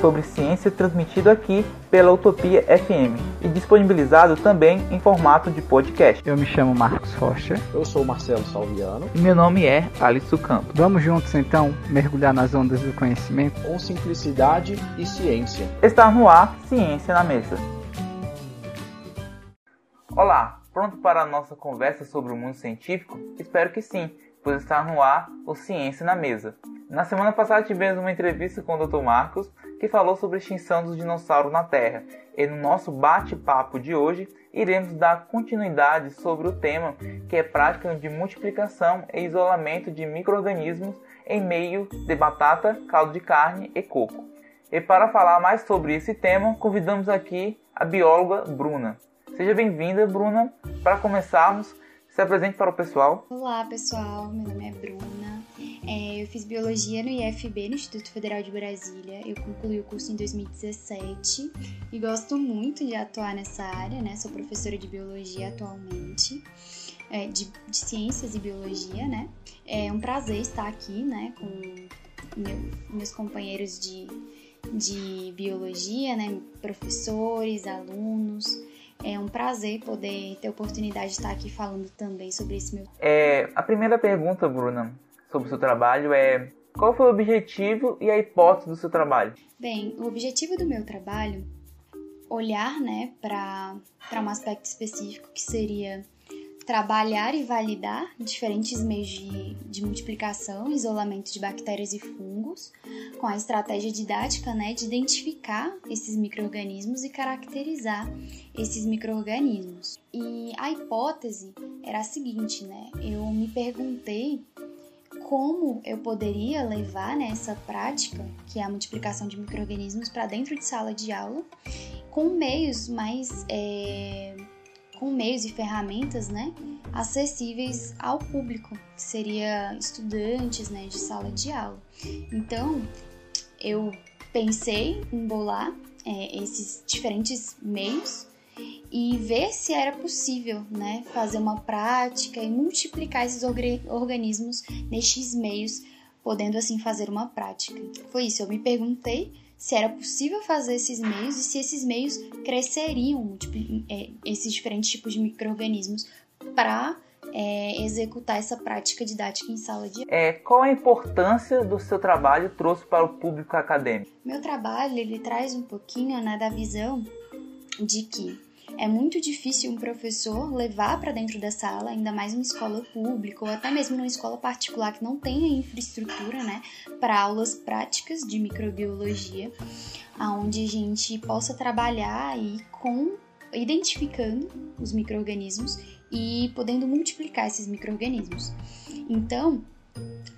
sobre ciência transmitido aqui pela Utopia FM e disponibilizado também em formato de podcast. Eu me chamo Marcos Rocha. Eu sou Marcelo Salviano. E meu nome é Alisson Campos. Vamos juntos então mergulhar nas ondas do conhecimento com simplicidade e ciência. Está no ar Ciência na Mesa. Olá, pronto para a nossa conversa sobre o mundo científico? Espero que sim, pois está no ar o Ciência na Mesa. Na semana passada tivemos uma entrevista com o Dr. Marcos, que falou sobre a extinção dos dinossauros na Terra. E no nosso bate-papo de hoje, iremos dar continuidade sobre o tema que é prática de multiplicação e isolamento de microrganismos em meio de batata, caldo de carne e coco. E para falar mais sobre esse tema, convidamos aqui a bióloga Bruna. Seja bem-vinda, Bruna. Para começarmos, se apresente para o pessoal. Olá, pessoal. Meu nome é Bruna. É, eu fiz biologia no IFB, no Instituto Federal de Brasília. Eu concluí o curso em 2017 e gosto muito de atuar nessa área, né? Sou professora de biologia atualmente, é, de, de, ciências e biologia, né? É um prazer estar aqui, né, com meu, meus companheiros de, de biologia, né? Professores, alunos. É um prazer poder ter a oportunidade de estar aqui falando também sobre esse meu. É, a primeira pergunta, Bruna, sobre o seu trabalho é qual foi o objetivo e a hipótese do seu trabalho? Bem, o objetivo do meu trabalho olhar, né, para um aspecto específico que seria trabalhar e validar diferentes meios de, de multiplicação isolamento de bactérias e fungos, com a estratégia didática né, de identificar esses micro-organismos e caracterizar esses micro-organismos. E a hipótese era a seguinte, né? Eu me perguntei como eu poderia levar né, essa prática, que é a multiplicação de micro-organismos, para dentro de sala de aula, com meios mais. É, com meios e ferramentas né, acessíveis ao público, que seria estudantes né, de sala de aula. Então, eu pensei em bolar é, esses diferentes meios e ver se era possível, né, fazer uma prática e multiplicar esses organismos nestes meios, podendo assim fazer uma prática. Foi isso, eu me perguntei se era possível fazer esses meios e se esses meios cresceriam é, esses diferentes tipos de micro-organismos para é, executar essa prática didática em sala de aula. É, qual a importância do seu trabalho trouxe para o público acadêmico? Meu trabalho ele traz um pouquinho né, da visão de que é muito difícil um professor levar para dentro da sala, ainda mais uma escola pública ou até mesmo numa escola particular que não tenha infraestrutura, né, para aulas práticas de microbiologia, aonde a gente possa trabalhar aí com identificando os microrganismos e podendo multiplicar esses microrganismos. Então,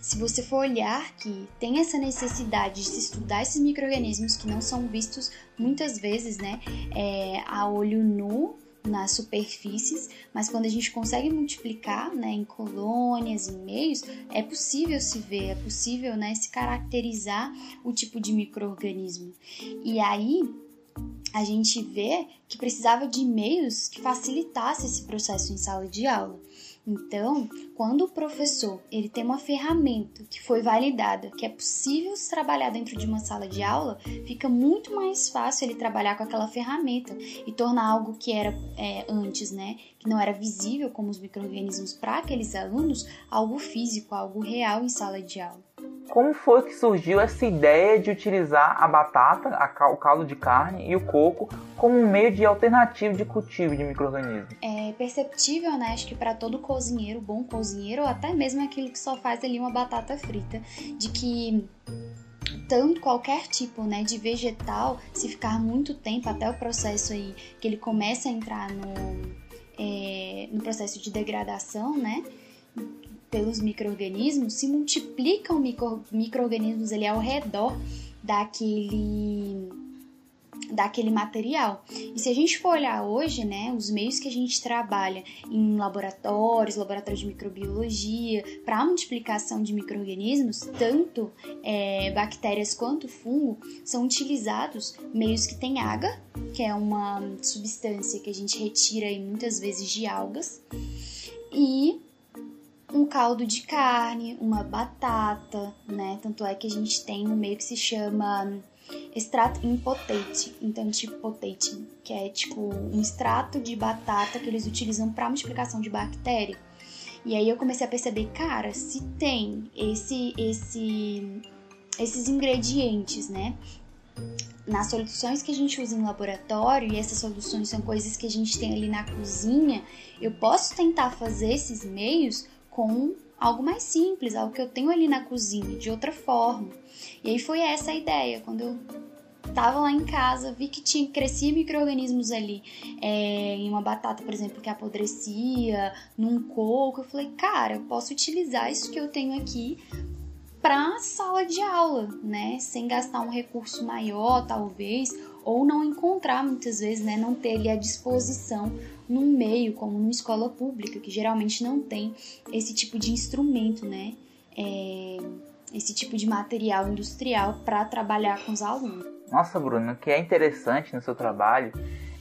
se você for olhar que tem essa necessidade de se estudar esses micro-organismos que não são vistos muitas vezes, né, é, a olho nu nas superfícies, mas quando a gente consegue multiplicar, né, em colônias, em meios, é possível se ver, é possível, né, se caracterizar o tipo de microorganismo. E aí a gente vê que precisava de meios que facilitasse esse processo em sala de aula. Então, quando o professor ele tem uma ferramenta que foi validada, que é possível se trabalhar dentro de uma sala de aula, fica muito mais fácil ele trabalhar com aquela ferramenta e tornar algo que era é, antes, né, que não era visível como os microrganismos para aqueles alunos, algo físico, algo real em sala de aula. Como foi que surgiu essa ideia de utilizar a batata, a, o caldo de carne e o coco como um meio de alternativo de cultivo de micro-organismos? É perceptível, né? Acho que para todo cozinheiro, bom cozinheiro, ou até mesmo aquele que só faz ali uma batata frita, de que tanto qualquer tipo né, de vegetal, se ficar muito tempo até o processo aí que ele começa a entrar no, é, no processo de degradação, né? Pelos micro-organismos, se multiplicam micro, micro-organismos ali ao redor daquele daquele material. E se a gente for olhar hoje, né, os meios que a gente trabalha em laboratórios, laboratórios de microbiologia, para multiplicação de micro-organismos, tanto é, bactérias quanto fungo, são utilizados meios que têm água, que é uma substância que a gente retira aí, muitas vezes de algas, e um caldo de carne, uma batata, né? Tanto é que a gente tem um meio que se chama extrato impotente, então tipo potente, que é tipo um extrato de batata que eles utilizam para multiplicação de bactéria. E aí eu comecei a perceber, cara, se tem esse esse esses ingredientes, né? Nas soluções que a gente usa em laboratório, e essas soluções são coisas que a gente tem ali na cozinha, eu posso tentar fazer esses meios com algo mais simples, algo que eu tenho ali na cozinha, de outra forma. E aí foi essa a ideia, quando eu tava lá em casa, vi que tinha crescia micro-organismos ali, é, em uma batata, por exemplo, que apodrecia, num coco, eu falei, cara, eu posso utilizar isso que eu tenho aqui para sala de aula, né? Sem gastar um recurso maior, talvez, ou não encontrar muitas vezes, né? Não ter ali à disposição num meio como numa escola pública, que geralmente não tem esse tipo de instrumento, né? É, esse tipo de material industrial para trabalhar com os alunos. Nossa, Bruno, o que é interessante no seu trabalho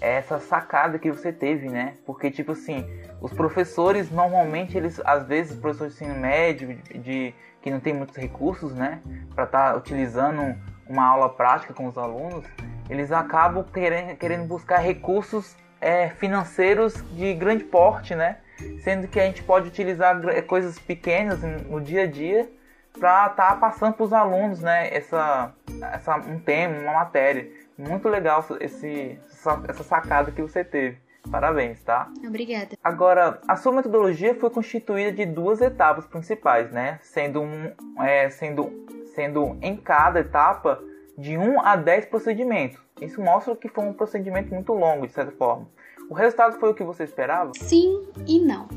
é essa sacada que você teve, né? Porque, tipo assim, os professores, normalmente, eles, às vezes, professores de ensino médio, de, que não tem muitos recursos, né? Para estar tá utilizando uma aula prática com os alunos, eles acabam querendo, querendo buscar recursos é, financeiros de grande porte, né? Sendo que a gente pode utilizar coisas pequenas no dia a dia para estar tá passando para os alunos, né? Essa, essa, um tema, uma matéria. Muito legal esse, essa sacada que você teve. Parabéns, tá? Obrigada. Agora, a sua metodologia foi constituída de duas etapas principais, né? Sendo, um, é, sendo, sendo em cada etapa de 1 a 10 procedimentos. Isso mostra que foi um procedimento muito longo, de certa forma. O resultado foi o que você esperava? Sim e não.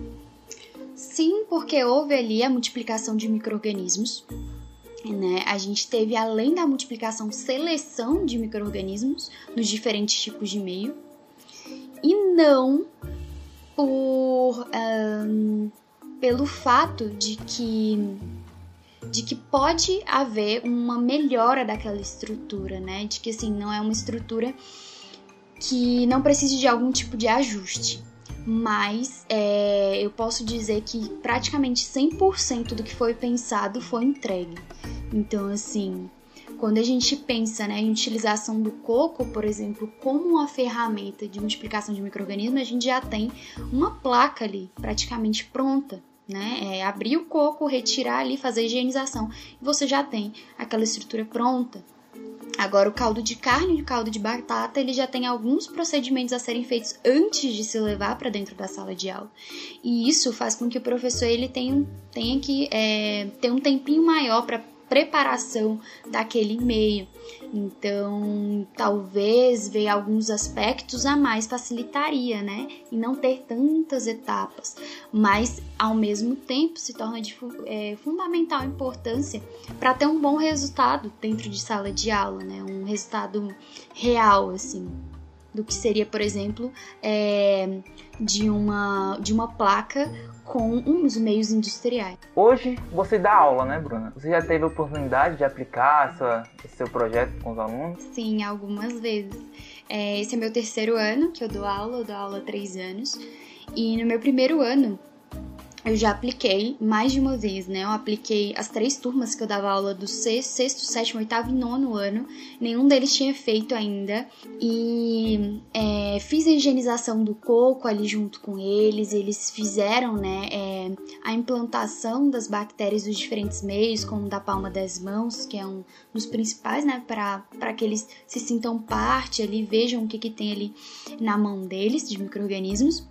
Sim, porque houve ali a multiplicação de micro-organismos. Né? A gente teve, além da multiplicação, seleção de micro-organismos nos diferentes tipos de meio. E não por um, pelo fato de que de que pode haver uma melhora daquela estrutura, né? De que assim não é uma estrutura que não precise de algum tipo de ajuste. Mas é, eu posso dizer que praticamente 100% do que foi pensado foi entregue. Então, assim, quando a gente pensa né, em utilização do coco, por exemplo, como uma ferramenta de multiplicação de micro-organismos, a gente já tem uma placa ali praticamente pronta né? É abrir o coco, retirar ali, fazer a higienização. E você já tem aquela estrutura pronta. Agora, o caldo de carne e o caldo de batata, ele já tem alguns procedimentos a serem feitos antes de se levar para dentro da sala de aula. E isso faz com que o professor ele tenha, tenha que é, ter um tempinho maior para preparação daquele e-mail. Então, talvez ver alguns aspectos a mais facilitaria, né? E não ter tantas etapas. Mas, ao mesmo tempo, se torna de é, fundamental importância para ter um bom resultado dentro de sala de aula, né? Um resultado real, assim do que seria, por exemplo, é, de, uma, de uma placa com uns meios industriais. Hoje você dá aula, né, Bruna? Você já teve a oportunidade de aplicar essa, esse seu projeto com os alunos? Sim, algumas vezes. É, esse é meu terceiro ano que eu dou aula, eu dou aula há três anos. E no meu primeiro ano, eu já apliquei mais de uma vez, né? Eu apliquei as três turmas que eu dava aula do sexto, sexto sétimo, oitavo e nono ano. Nenhum deles tinha feito ainda. E é, fiz a higienização do coco ali junto com eles. Eles fizeram, né, é, a implantação das bactérias dos diferentes meios, como da palma das mãos, que é um dos principais, né, para que eles se sintam parte ali, vejam o que, que tem ali na mão deles, de micro-organismos.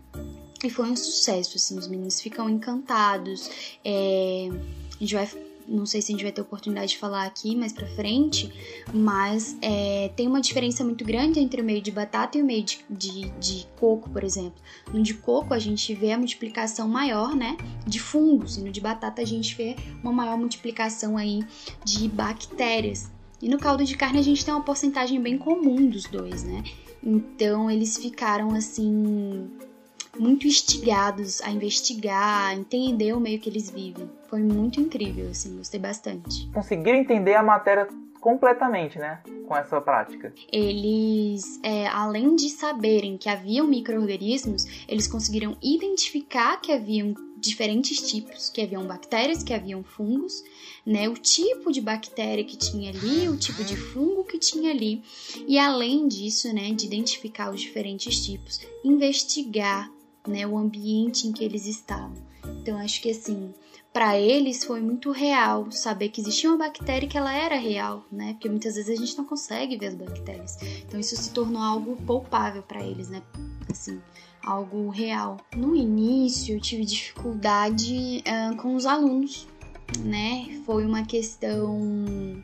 E foi um sucesso, assim, os meninos ficam encantados. É, a gente vai não sei se a gente vai ter oportunidade de falar aqui mais pra frente, mas é, tem uma diferença muito grande entre o meio de batata e o meio de, de, de, coco, por exemplo. No de coco a gente vê a multiplicação maior, né, de fungos, e no de batata a gente vê uma maior multiplicação aí de bactérias. E no caldo de carne a gente tem uma porcentagem bem comum dos dois, né? Então eles ficaram assim muito instigados a investigar, a entender o meio que eles vivem. Foi muito incrível, assim, gostei bastante. Conseguiram entender a matéria completamente, né? Com essa prática. Eles, é, além de saberem que haviam micro-organismos, eles conseguiram identificar que haviam diferentes tipos, que haviam bactérias, que haviam fungos, né? O tipo de bactéria que tinha ali, o tipo de fungo que tinha ali. E além disso, né, de identificar os diferentes tipos, investigar né, o ambiente em que eles estavam. Então acho que assim, para eles foi muito real saber que existia uma bactéria e que ela era real, né? Porque muitas vezes a gente não consegue ver as bactérias. Então isso se tornou algo palpável para eles, né? Assim, algo real. No início eu tive dificuldade uh, com os alunos, né? Foi uma questão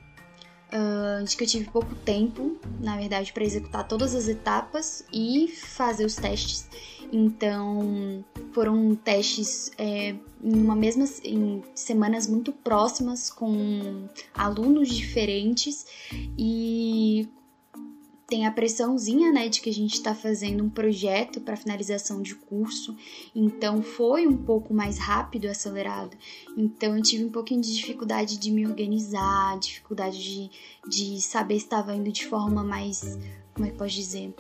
uh, de que eu tive pouco tempo, na verdade, para executar todas as etapas e fazer os testes. Então, foram testes é, em uma mesma em semanas muito próximas com alunos diferentes e tem a pressãozinha, né, de que a gente está fazendo um projeto para finalização de curso, então foi um pouco mais rápido, acelerado. Então eu tive um pouquinho de dificuldade de me organizar, dificuldade de, de saber se estava indo de forma mais, como é que pode dizer,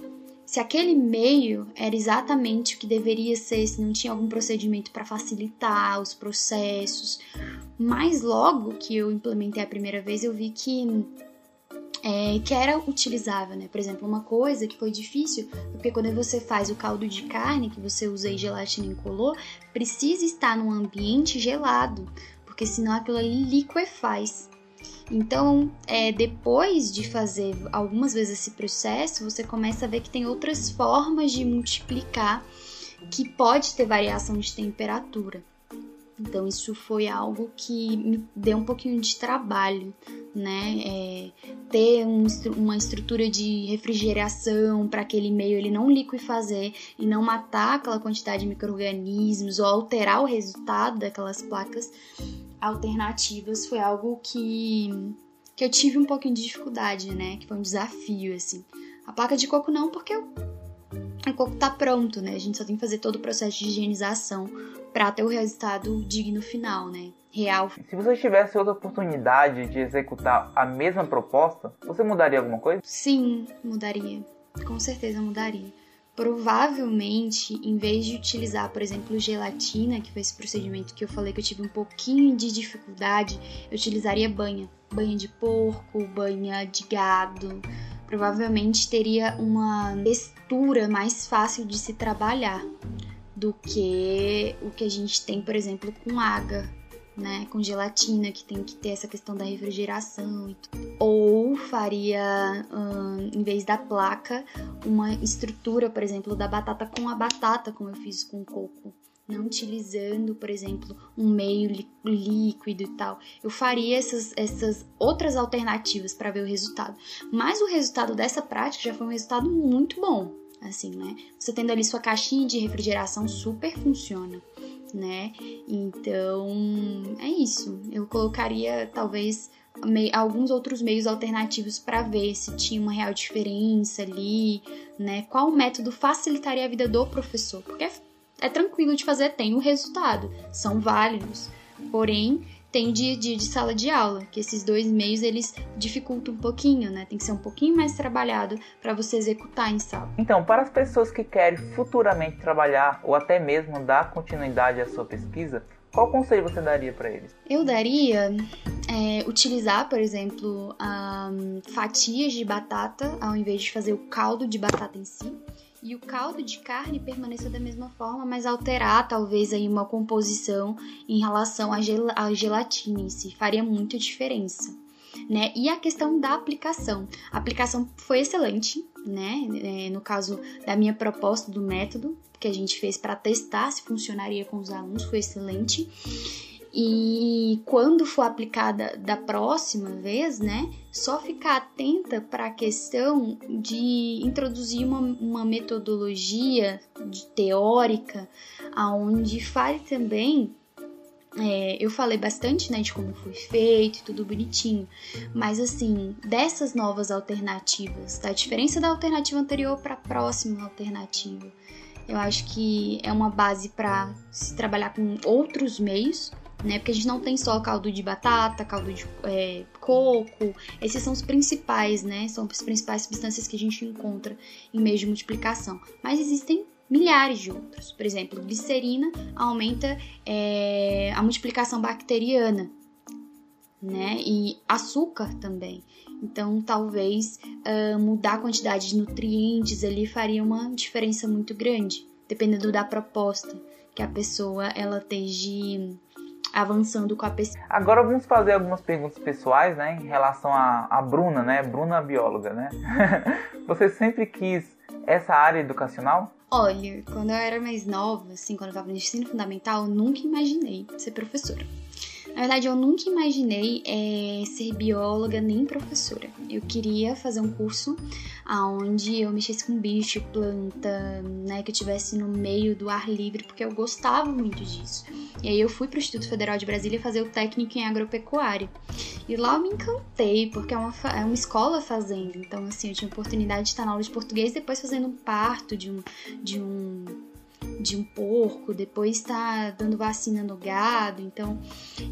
se aquele meio era exatamente o que deveria ser, se não tinha algum procedimento para facilitar os processos. Mas logo que eu implementei a primeira vez, eu vi que é, que era utilizável, né? Por exemplo, uma coisa que foi difícil, porque quando você faz o caldo de carne, que você usa aí gelatina incolor, precisa estar num ambiente gelado, porque senão aquilo ali liquefaz. Então, é, depois de fazer algumas vezes esse processo, você começa a ver que tem outras formas de multiplicar que pode ter variação de temperatura. Então, isso foi algo que me deu um pouquinho de trabalho, né? É, ter um, uma estrutura de refrigeração para aquele meio ele não liquefazer e não matar aquela quantidade de micro-organismos ou alterar o resultado daquelas placas alternativas foi algo que, que eu tive um pouquinho de dificuldade, né? Que foi um desafio, assim. A placa de coco não, porque o, o coco tá pronto, né? A gente só tem que fazer todo o processo de higienização para ter o resultado digno final, né? Real. Se você tivesse outra oportunidade de executar a mesma proposta, você mudaria alguma coisa? Sim, mudaria. Com certeza mudaria provavelmente, em vez de utilizar, por exemplo, gelatina, que foi esse procedimento que eu falei que eu tive um pouquinho de dificuldade, eu utilizaria banha. Banha de porco, banha de gado. Provavelmente teria uma textura mais fácil de se trabalhar do que o que a gente tem, por exemplo, com água né, com gelatina, que tem que ter essa questão da refrigeração. Ou faria, hum, em vez da placa, uma estrutura, por exemplo, da batata com a batata, como eu fiz com o coco. Não utilizando, por exemplo, um meio líquido e tal. Eu faria essas, essas outras alternativas para ver o resultado. Mas o resultado dessa prática já foi um resultado muito bom. Assim, né? Você tendo ali sua caixinha de refrigeração super funciona né? Então, é isso. Eu colocaria talvez alguns outros meios alternativos para ver se tinha uma real diferença ali, né? Qual método facilitaria a vida do professor? Porque é, é tranquilo de fazer, tem o resultado, são válidos. Porém, tem dia a dia de sala de aula, que esses dois meios eles dificultam um pouquinho, né? Tem que ser um pouquinho mais trabalhado para você executar em sala. Então, para as pessoas que querem futuramente trabalhar ou até mesmo dar continuidade à sua pesquisa, qual conselho você daria para eles? Eu daria é, utilizar, por exemplo, um, fatias de batata ao invés de fazer o caldo de batata em si e o caldo de carne permaneça da mesma forma, mas alterar talvez aí uma composição em relação à, gel gelatina em si, faria muita diferença. Né? E a questão da aplicação. A aplicação foi excelente, né? É, no caso da minha proposta do método que a gente fez para testar se funcionaria com os alunos, foi excelente. E quando for aplicada da próxima vez, né, só ficar atenta para a questão de introduzir uma, uma metodologia teórica aonde fale também é, eu falei bastante, né, de como foi feito e tudo bonitinho, mas assim, dessas novas alternativas, da diferença da alternativa anterior para a próxima alternativa, eu acho que é uma base para se trabalhar com outros meios, né? Porque a gente não tem só caldo de batata, caldo de é, coco, esses são os principais, né? São as principais substâncias que a gente encontra em meios de multiplicação. Mas existem milhares de outros. Por exemplo, glicerina aumenta é, a multiplicação bacteriana, né? E açúcar também. Então, talvez uh, mudar a quantidade de nutrientes ali faria uma diferença muito grande, dependendo da proposta que a pessoa ela esteja avançando com a pesquisa. Agora vamos fazer algumas perguntas pessoais, né, em relação a, a Bruna, né, Bruna bióloga, né? Você sempre quis essa área educacional? Olha, quando eu era mais nova, assim, quando eu estava no ensino fundamental, eu nunca imaginei ser professora. Na verdade, eu nunca imaginei é, ser bióloga nem professora. Eu queria fazer um curso onde eu mexesse com bicho, planta, né, que eu estivesse no meio do ar livre, porque eu gostava muito disso. E aí eu fui para o Instituto Federal de Brasília fazer o técnico em agropecuária. E lá eu me encantei, porque é uma, é uma escola fazenda. Então, assim, eu tinha oportunidade de estar na aula de português depois fazendo um parto de um, de um de um porco, depois tá dando vacina no gado. Então,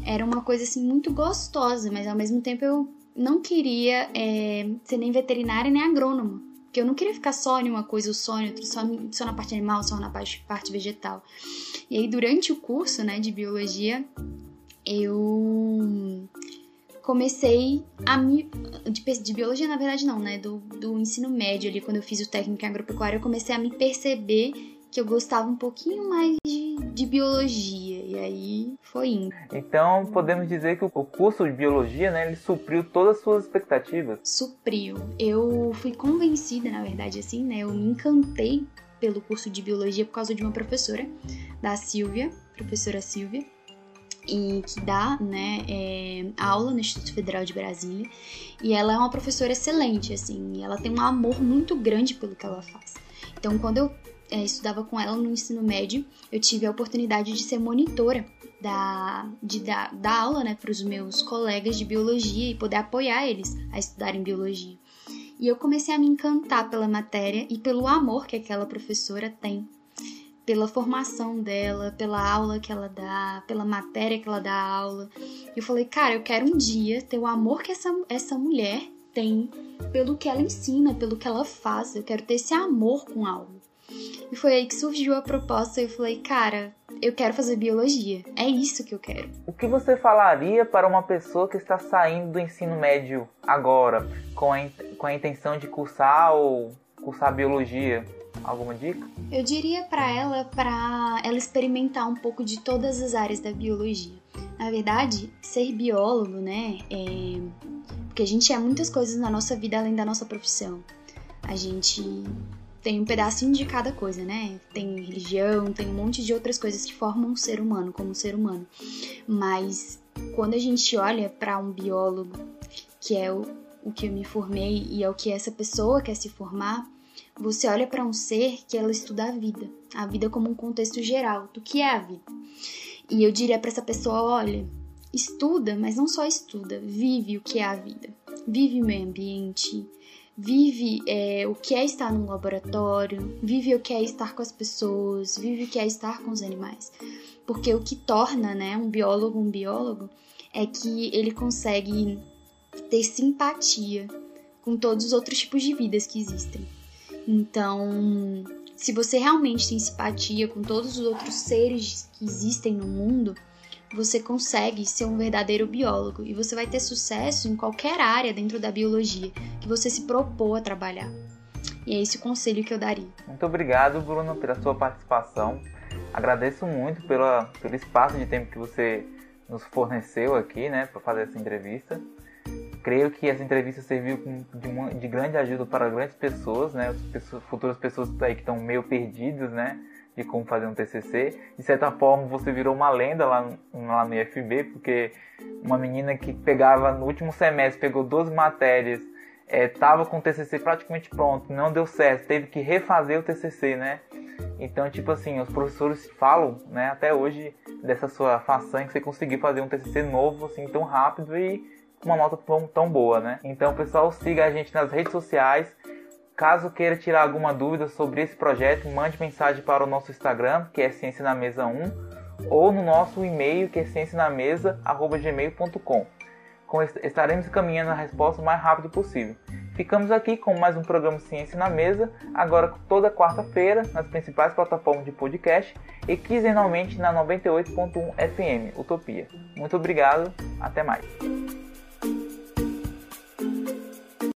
era uma coisa assim muito gostosa, mas ao mesmo tempo eu não queria é, ser nem veterinária nem agrônoma. Porque eu não queria ficar só em uma coisa só em outra, só, só na parte animal, só na parte, parte vegetal. E aí, durante o curso né, de biologia, eu comecei a me. De, de, biologia, na verdade, não, né? Do, do ensino médio ali, quando eu fiz o técnico em agropecuária, eu comecei a me perceber que eu gostava um pouquinho mais de, de biologia. E aí foi indo. Então podemos dizer que o curso de biologia, né, ele supriu todas as suas expectativas? Supriu. Eu fui convencida, na verdade, assim, né? Eu me encantei pelo curso de biologia por causa de uma professora, da Silvia, professora Silvia, e que dá né, é, aula no Instituto Federal de Brasília. E ela é uma professora excelente, assim, ela tem um amor muito grande pelo que ela faz. Então, quando eu é, estudava com ela no ensino médio, eu tive a oportunidade de ser monitora da, de dar, dar aula né, para os meus colegas de biologia e poder apoiar eles a estudarem biologia. E eu comecei a me encantar pela matéria e pelo amor que aquela professora tem pela formação dela, pela aula que ela dá, pela matéria que ela dá aula. Eu falei, cara, eu quero um dia ter o amor que essa, essa mulher tem pelo que ela ensina, pelo que ela faz. Eu quero ter esse amor com algo. E foi aí que surgiu a proposta e eu falei, cara, eu quero fazer biologia. É isso que eu quero. O que você falaria para uma pessoa que está saindo do ensino médio agora, com a, com a intenção de cursar ou cursar biologia? Alguma dica? Eu diria para ela para ela experimentar um pouco de todas as áreas da biologia. Na verdade, ser biólogo, né, é porque a gente é muitas coisas na nossa vida além da nossa profissão. A gente tem um pedacinho de cada coisa, né? Tem religião, tem um monte de outras coisas que formam um ser humano como um ser humano. Mas quando a gente olha para um biólogo, que é o, o que eu me formei e é o que essa pessoa quer se formar, você olha para um ser que ela estuda a vida, a vida como um contexto geral do que é a vida. E eu diria para essa pessoa, olha, estuda, mas não só estuda, vive o que é a vida. Vive o meio ambiente, vive é, o que é estar num laboratório, vive o que é estar com as pessoas, vive o que é estar com os animais. Porque o que torna né, um biólogo um biólogo é que ele consegue ter simpatia com todos os outros tipos de vidas que existem. Então, se você realmente tem simpatia com todos os outros seres que existem no mundo, você consegue ser um verdadeiro biólogo e você vai ter sucesso em qualquer área dentro da biologia que você se propôs a trabalhar. E é esse o conselho que eu daria. Muito obrigado, Bruno, pela sua participação. Agradeço muito pela, pelo espaço de tempo que você nos forneceu aqui, né, para fazer essa entrevista. Creio que essa entrevista serviu de, de grande ajuda para grandes pessoas, né, pessoas, futuras pessoas aí que estão meio perdidas, né, de como fazer um TCC. De certa forma, você virou uma lenda lá, lá no IFB, porque uma menina que pegava no último semestre, pegou 12 matérias, estava é, com o TCC praticamente pronto, não deu certo, teve que refazer o TCC, né? Então, tipo assim, os professores falam, né, até hoje, dessa sua façanha que você conseguiu fazer um TCC novo, assim, tão rápido e com uma nota tão boa, né? Então, pessoal, siga a gente nas redes sociais. Caso queira tirar alguma dúvida sobre esse projeto, mande mensagem para o nosso Instagram, que é Ciência na Mesa 1, ou no nosso e-mail, que é ciencianamesa.gmail.com. Estaremos caminhando a resposta o mais rápido possível. Ficamos aqui com mais um programa Ciência na Mesa, agora toda quarta-feira nas principais plataformas de podcast e quinzenalmente na 98.1 FM Utopia. Muito obrigado, até mais.